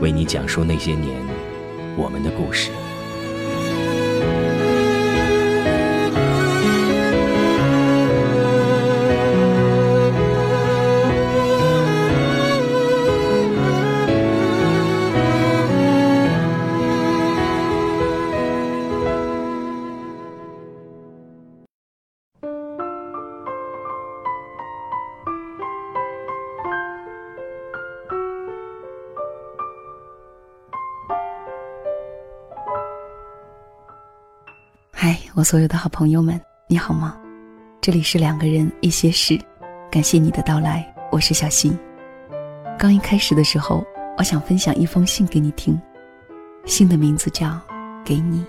为你讲述那些年我们的故事。嗨，我所有的好朋友们，你好吗？这里是两个人一些事，感谢你的到来，我是小溪。刚一开始的时候，我想分享一封信给你听，信的名字叫《给你》。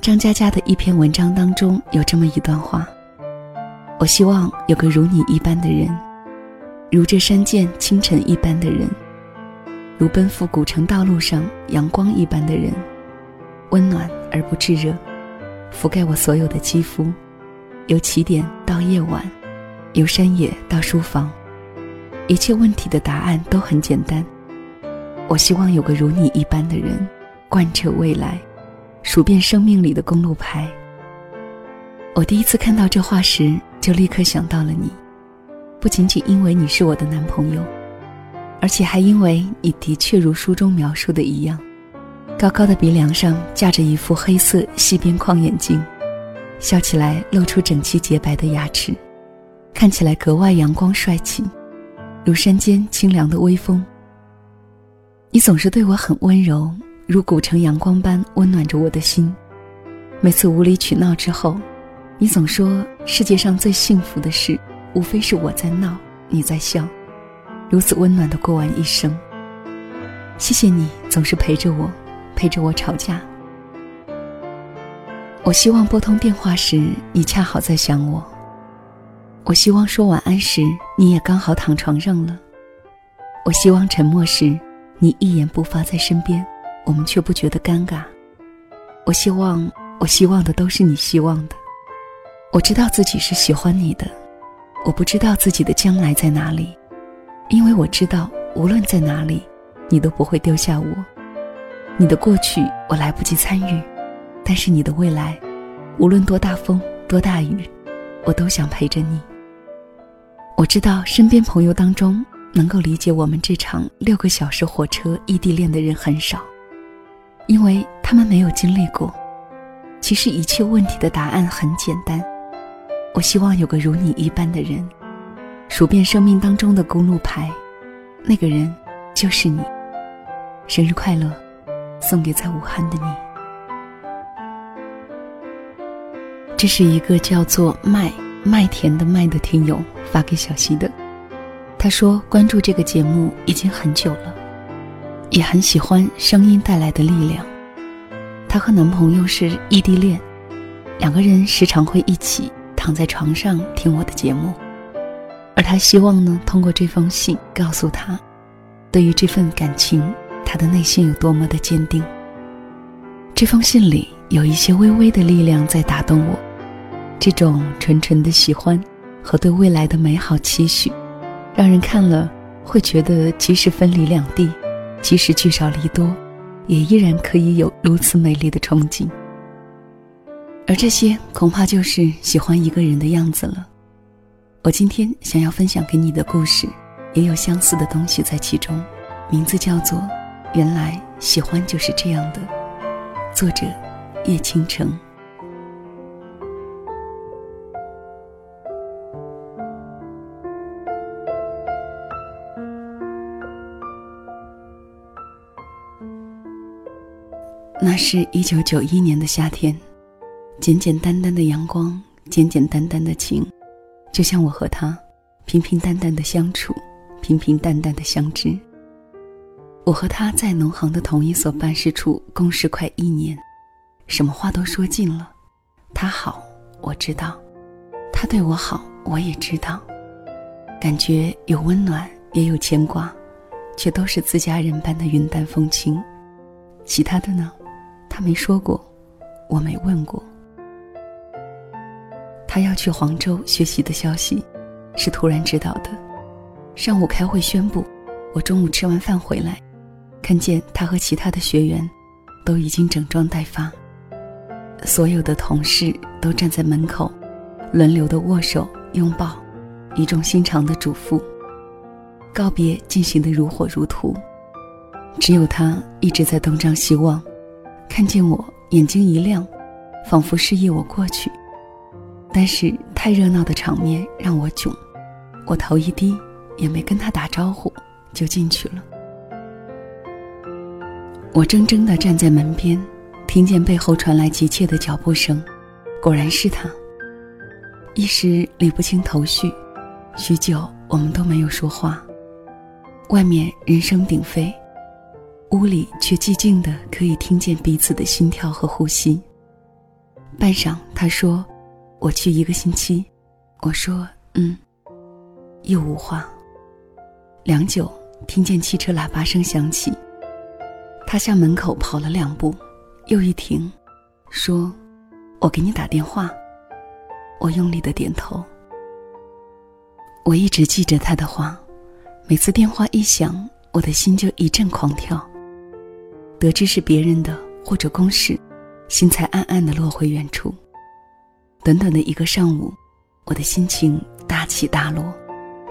张嘉佳的一篇文章当中有这么一段话：我希望有个如你一般的人，如这山涧清晨一般的人，如奔赴古城道路上阳光一般的人。温暖而不炙热，覆盖我所有的肌肤，由起点到夜晚，由山野到书房，一切问题的答案都很简单。我希望有个如你一般的人，贯彻未来，数遍生命里的公路牌。我第一次看到这话时，就立刻想到了你，不仅仅因为你是我的男朋友，而且还因为你的确如书中描述的一样。高高的鼻梁上架着一副黑色细边框眼镜，笑起来露出整齐洁白的牙齿，看起来格外阳光帅气，如山间清凉的微风。你总是对我很温柔，如古城阳光般温暖着我的心。每次无理取闹之后，你总说世界上最幸福的事，无非是我在闹，你在笑，如此温暖的过完一生。谢谢你总是陪着我。陪着我吵架。我希望拨通电话时，你恰好在想我。我希望说晚安时，你也刚好躺床上了。我希望沉默时，你一言不发在身边，我们却不觉得尴尬。我希望，我希望的都是你希望的。我知道自己是喜欢你的，我不知道自己的将来在哪里，因为我知道，无论在哪里，你都不会丢下我。你的过去我来不及参与，但是你的未来，无论多大风多大雨，我都想陪着你。我知道身边朋友当中能够理解我们这场六个小时火车异地恋的人很少，因为他们没有经历过。其实一切问题的答案很简单。我希望有个如你一般的人，数遍生命当中的公路牌，那个人就是你。生日快乐！送给在武汉的你。这是一个叫做麦麦田的麦的听友发给小溪的。他说关注这个节目已经很久了，也很喜欢声音带来的力量。她和男朋友是异地恋，两个人时常会一起躺在床上听我的节目。而他希望呢，通过这封信告诉他，对于这份感情。他的内心有多么的坚定。这封信里有一些微微的力量在打动我，这种纯纯的喜欢和对未来的美好期许，让人看了会觉得，即使分离两地，即使聚少离多，也依然可以有如此美丽的憧憬。而这些恐怕就是喜欢一个人的样子了。我今天想要分享给你的故事，也有相似的东西在其中。名字叫做《原来喜欢就是这样的》，作者叶倾城。那是一九九一年的夏天，简简单单的阳光，简简单单的情，就像我和他平平淡淡的相处，平平淡淡的相知。我和他在农行的同一所办事处共事快一年，什么话都说尽了。他好，我知道；他对我好，我也知道。感觉有温暖，也有牵挂，却都是自家人般的云淡风轻。其他的呢？他没说过，我没问过。他要去黄州学习的消息，是突然知道的。上午开会宣布，我中午吃完饭回来，看见他和其他的学员都已经整装待发，所有的同事都站在门口，轮流的握手拥抱，语重心长的嘱咐。告别进行的如火如荼，只有他一直在东张西望。看见我，眼睛一亮，仿佛示意我过去。但是太热闹的场面让我窘，我头一低，也没跟他打招呼，就进去了。我怔怔地站在门边，听见背后传来急切的脚步声，果然是他。一时理不清头绪，许久我们都没有说话。外面人声鼎沸。屋里却寂静的，可以听见彼此的心跳和呼吸。半晌，他说：“我去一个星期。”我说：“嗯。”又无话。良久，听见汽车喇叭声响起。他向门口跑了两步，又一停，说：“我给你打电话。”我用力的点头。我一直记着他的话，每次电话一响，我的心就一阵狂跳。得知是别人的或者公事，心才暗暗的落回原处。短短的一个上午，我的心情大起大落，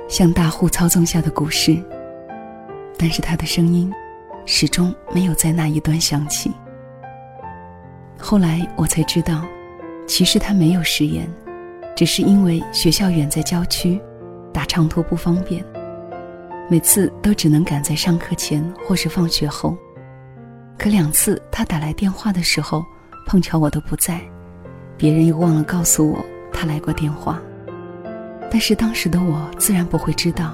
像大户操纵下的股市。但是他的声音，始终没有在那一端响起。后来我才知道，其实他没有食言，只是因为学校远在郊区，打长途不方便，每次都只能赶在上课前或是放学后。可两次他打来电话的时候，碰巧我都不在，别人又忘了告诉我他来过电话。但是当时的我自然不会知道。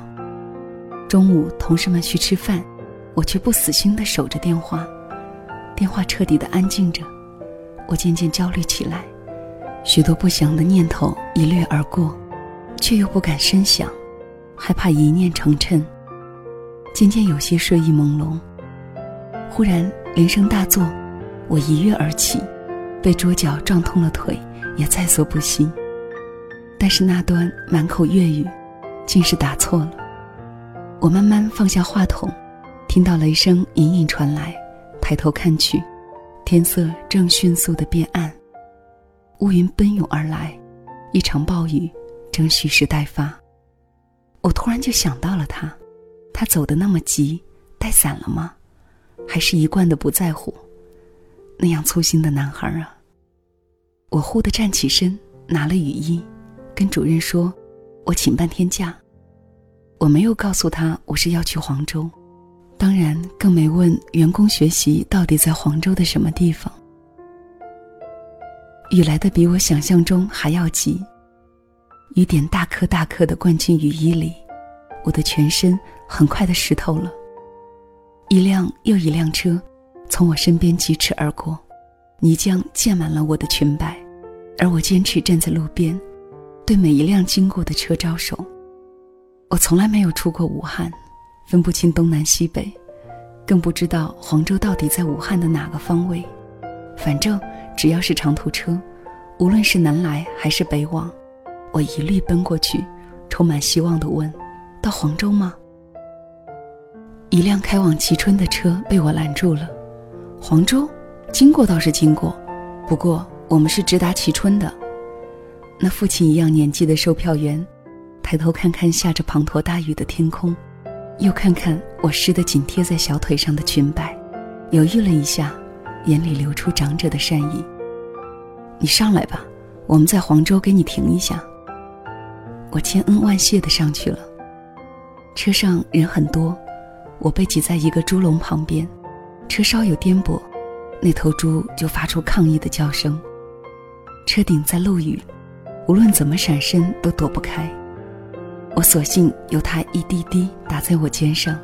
中午同事们去吃饭，我却不死心的守着电话。电话彻底的安静着，我渐渐焦虑起来，许多不祥的念头一掠而过，却又不敢深想，害怕一念成谶。渐渐有些睡意朦胧。忽然。铃声大作，我一跃而起，被桌角撞痛了腿，也在所不惜。但是那端满口粤语，竟是打错了。我慢慢放下话筒，听到雷声隐隐传来，抬头看去，天色正迅速的变暗，乌云奔涌而来，一场暴雨正蓄势待发。我突然就想到了他，他走的那么急，带伞了吗？还是一贯的不在乎，那样粗心的男孩啊！我忽地站起身，拿了雨衣，跟主任说：“我请半天假。”我没有告诉他我是要去黄州，当然更没问员工学习到底在黄州的什么地方。雨来的比我想象中还要急，雨点大颗大颗的灌进雨衣里，我的全身很快的湿透了。一辆又一辆车从我身边疾驰而过，泥浆溅满了我的裙摆，而我坚持站在路边，对每一辆经过的车招手。我从来没有出过武汉，分不清东南西北，更不知道黄州到底在武汉的哪个方位。反正只要是长途车，无论是南来还是北往，我一律奔过去，充满希望地问：“到黄州吗？”一辆开往蕲春的车被我拦住了。黄州，经过倒是经过，不过我们是直达蕲春的。那父亲一样年纪的售票员，抬头看看下着滂沱大雨的天空，又看看我湿得紧贴在小腿上的裙摆，犹豫了一下，眼里流出长者的善意。你上来吧，我们在黄州给你停一下。我千恩万谢的上去了。车上人很多，我被挤在一个猪笼旁边，车稍有颠簸，那头猪就发出抗议的叫声。车顶在漏雨，无论怎么闪身都躲不开。我索性由它一滴滴打在我肩上。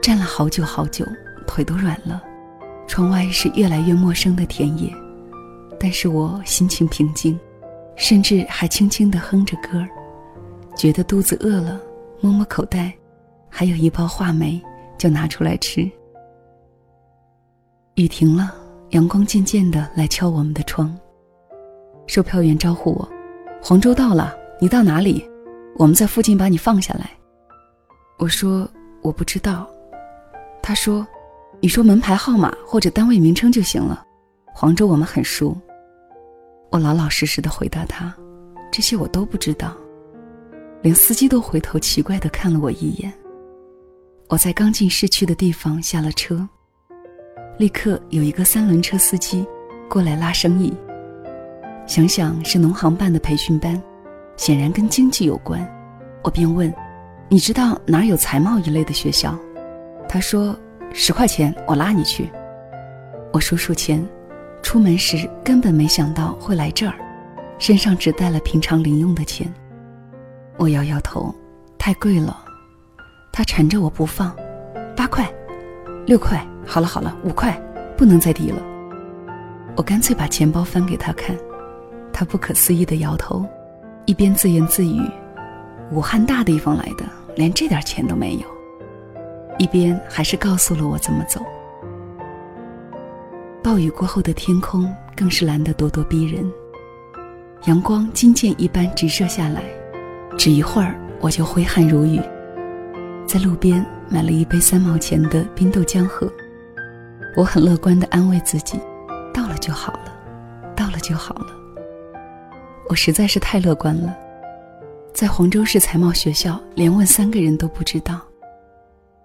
站了好久好久，腿都软了。窗外是越来越陌生的田野，但是我心情平静，甚至还轻轻地哼着歌儿，觉得肚子饿了，摸摸口袋，还有一包话梅，就拿出来吃。雨停了，阳光渐渐地来敲我们的窗。售票员招呼我：“黄州到了，你到哪里？我们在附近把你放下来。”我说：“我不知道。”他说：“你说门牌号码或者单位名称就行了。黄州我们很熟。”我老老实实的回答他：“这些我都不知道。”连司机都回头奇怪的看了我一眼。我在刚进市区的地方下了车，立刻有一个三轮车司机过来拉生意。想想是农行办的培训班，显然跟经济有关，我便问：“你知道哪有财贸一类的学校？”他说：“十块钱，我拉你去。”我数数钱，出门时根本没想到会来这儿，身上只带了平常零用的钱。我摇摇头，太贵了。他缠着我不放：“八块，六块，好了好了，五块，不能再低了。”我干脆把钱包翻给他看。他不可思议的摇头，一边自言自语：“武汉大地方来的，连这点钱都没有。”一边还是告诉了我怎么走。暴雨过后的天空更是蓝得咄咄逼人，阳光金箭一般直射下来，只一会儿我就挥汗如雨。在路边买了一杯三毛钱的冰豆浆喝，我很乐观地安慰自己：“到了就好了，到了就好了。”我实在是太乐观了，在黄州市财贸学校连问三个人都不知道。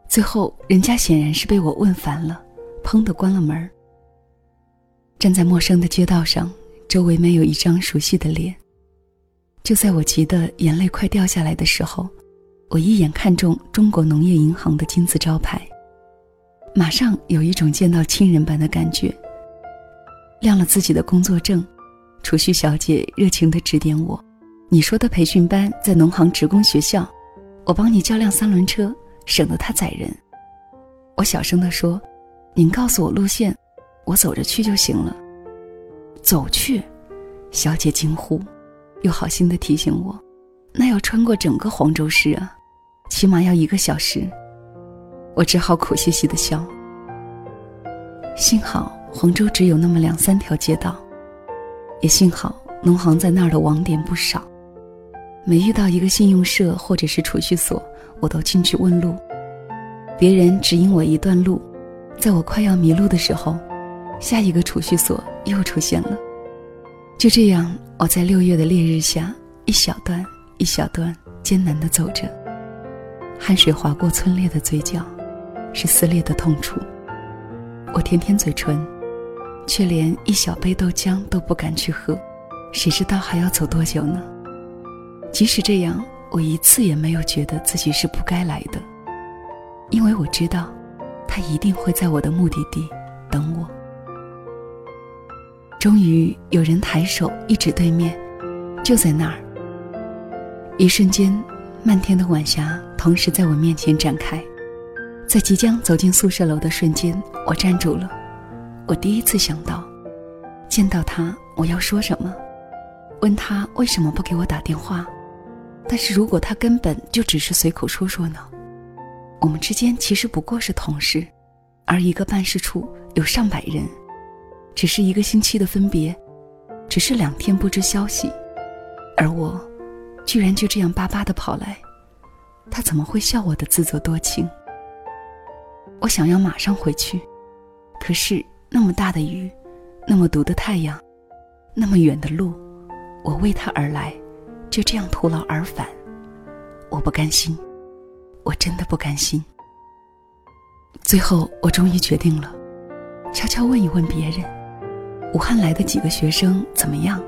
最后人家显然是被我问烦了，砰的关了门站在陌生的街道上，周围没有一张熟悉的脸。就在我急得眼泪快掉下来的时候，我一眼看中中国农业银行的金字招牌，马上有一种见到亲人般的感觉。亮了自己的工作证。储蓄小姐热情地指点我：“你说的培训班在农行职工学校，我帮你叫辆三轮车，省得他载人。”我小声地说：“您告诉我路线，我走着去就行了。”走去，小姐惊呼，又好心地提醒我：“那要穿过整个黄州市啊，起码要一个小时。”我只好苦兮兮地笑。幸好黄州只有那么两三条街道。也幸好，农行在那儿的网点不少，每遇到一个信用社或者是储蓄所，我都进去问路。别人指引我一段路，在我快要迷路的时候，下一个储蓄所又出现了。就这样，我在六月的烈日下，一小段一小段艰难地走着，汗水划过皴裂的嘴角，是撕裂的痛楚。我舔舔嘴唇。却连一小杯豆浆都不敢去喝，谁知道还要走多久呢？即使这样，我一次也没有觉得自己是不该来的，因为我知道，他一定会在我的目的地等我。终于有人抬手一指对面，就在那儿。一瞬间，漫天的晚霞同时在我面前展开，在即将走进宿舍楼的瞬间，我站住了。我第一次想到，见到他我要说什么，问他为什么不给我打电话。但是如果他根本就只是随口说说呢？我们之间其实不过是同事，而一个办事处有上百人，只是一个星期的分别，只是两天不知消息，而我，居然就这样巴巴的跑来，他怎么会笑我的自作多情？我想要马上回去，可是。那么大的雨，那么毒的太阳，那么远的路，我为他而来，就这样徒劳而返，我不甘心，我真的不甘心。最后，我终于决定了，悄悄问一问别人：武汉来的几个学生怎么样？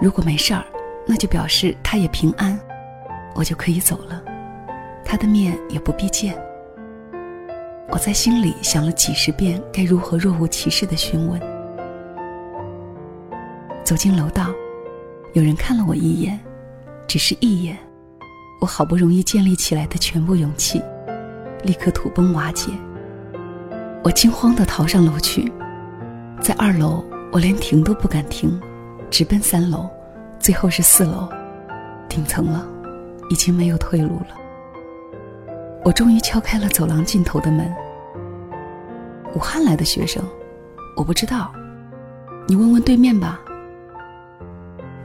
如果没事儿，那就表示他也平安，我就可以走了，他的面也不必见。我在心里想了几十遍，该如何若无其事的询问。走进楼道，有人看了我一眼，只是一眼，我好不容易建立起来的全部勇气，立刻土崩瓦解。我惊慌地逃上楼去，在二楼，我连停都不敢停，直奔三楼，最后是四楼，顶层了，已经没有退路了。我终于敲开了走廊尽头的门。武汉来的学生，我不知道，你问问对面吧。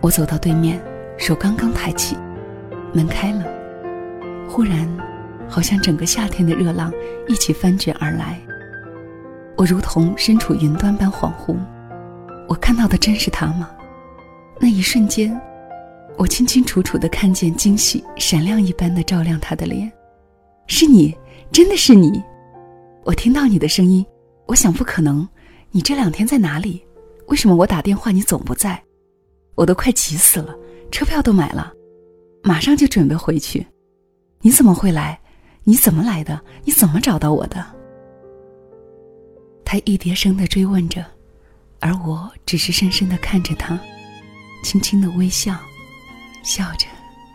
我走到对面，手刚刚抬起，门开了，忽然，好像整个夏天的热浪一起翻卷而来。我如同身处云端般恍惚，我看到的真是他吗？那一瞬间，我清清楚楚的看见惊喜闪亮一般的照亮他的脸。是你，真的是你！我听到你的声音，我想不可能。你这两天在哪里？为什么我打电话你总不在？我都快急死了，车票都买了，马上就准备回去。你怎么会来？你怎么来的？你怎么找到我的？他一叠声的追问着，而我只是深深的看着他，轻轻的微笑，笑着，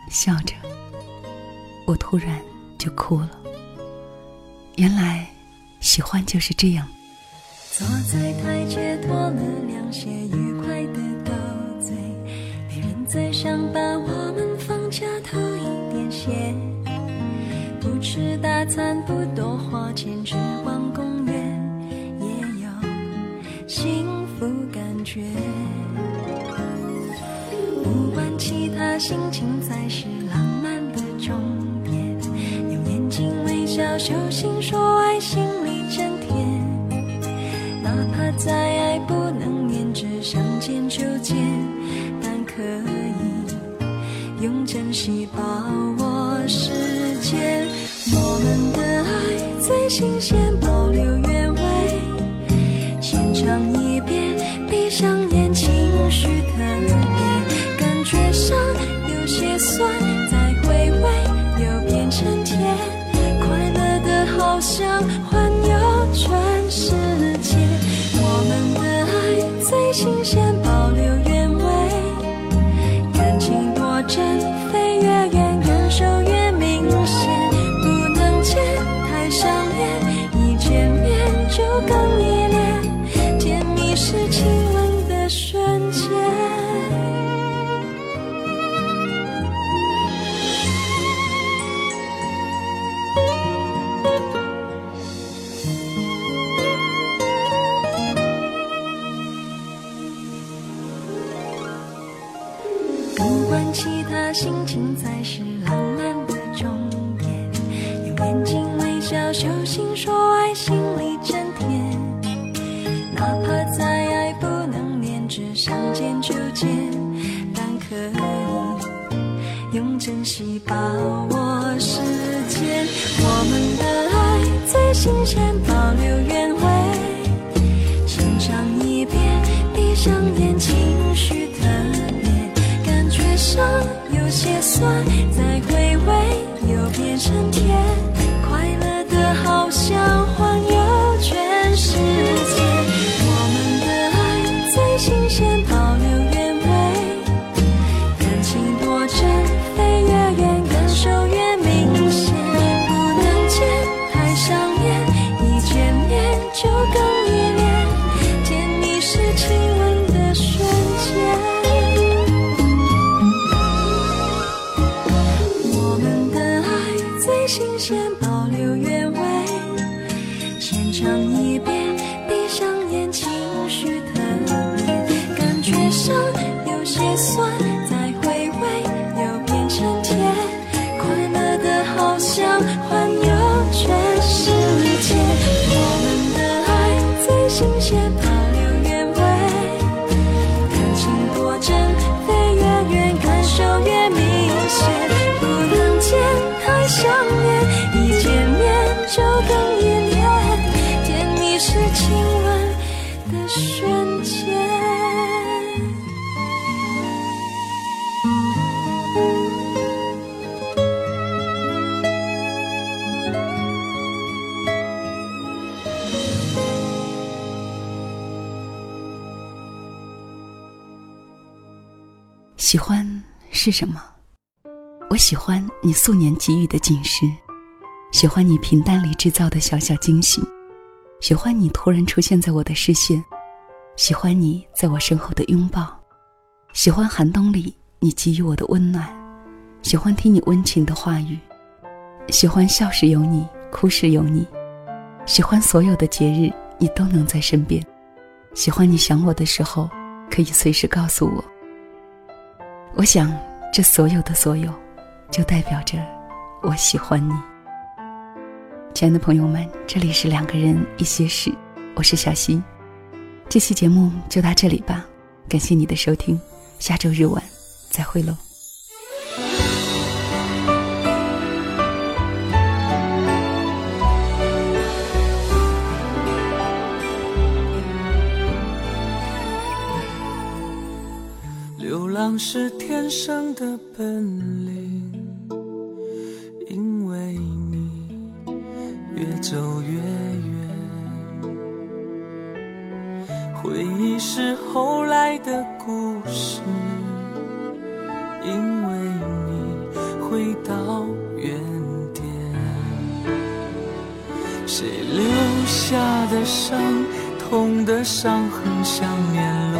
笑着。我突然。就哭了。原来，喜欢就是这样。坐在台阶，脱了凉鞋，愉快的斗嘴。没人在想把我们放假偷一点闲。不吃大餐，不多花钱，只逛公园，也有幸福感觉。不管其他，心情才是浪小心说爱，心里真甜。哪怕再爱，不能连着想见就见，但可以用珍惜把握时间。我们的爱最新鲜，珍惜把握时间。我们的爱最新鲜，保留原味。欣赏一遍，闭上眼，情绪特别，感觉。上有些酸，再回味新鲜，喜欢是什么？我喜欢你素年给予的警示，喜欢你平淡里制造的小小惊喜，喜欢你突然出现在我的视线，喜欢你在我身后的拥抱，喜欢寒冬里你给予我的温暖，喜欢听你温情的话语，喜欢笑时有你，哭时有你，喜欢所有的节日你都能在身边，喜欢你想我的时候可以随时告诉我。我想，这所有的所有。就代表着我喜欢你，亲爱的朋友们，这里是两个人一些事，我是小溪，这期节目就到这里吧，感谢你的收听，下周日晚再会喽。是天生的本领。因为你越走越远，回忆是后来的故事。因为你回到原点，谁留下的伤，痛的伤痕像年轮，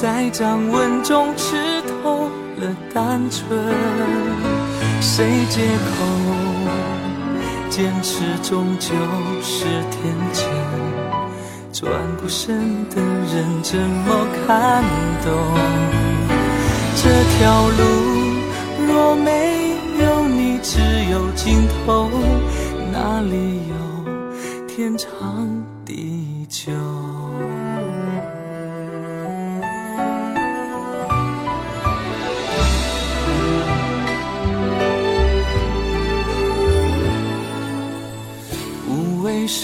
在掌纹中吃透了单纯。谁借口？坚持终究是天真，转过身的人怎么看懂？这条路若没有你，只有尽头，哪里有天长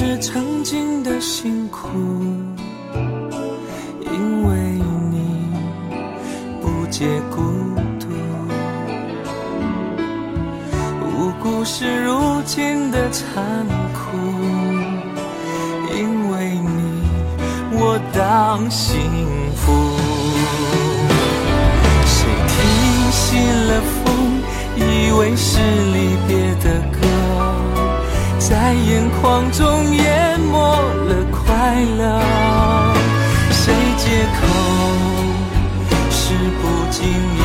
是曾经的辛苦，因为你不解孤独；无辜是如今的残酷，因为你我当幸福。谁听信了风，以为是离别的歌。在眼眶中淹没了快乐，谁借口是不经意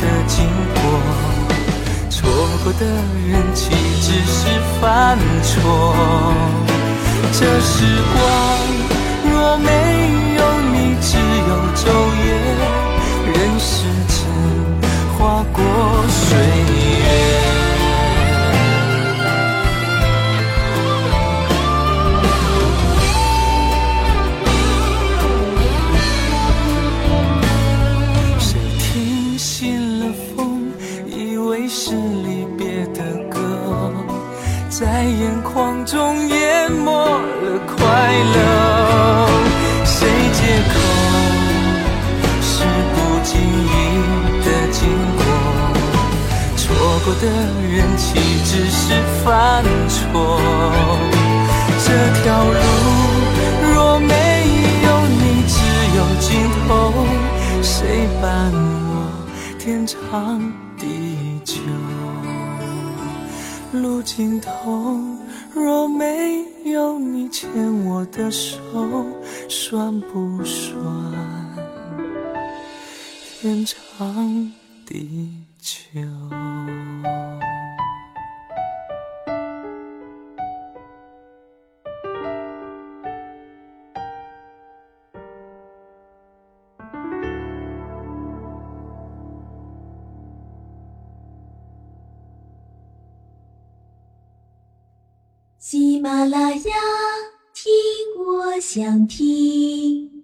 的经过？错过的人岂只是犯错？这时光天长地久？路尽头，若没有你牵我的手，算不算天长地久？马拉雅，听我想听。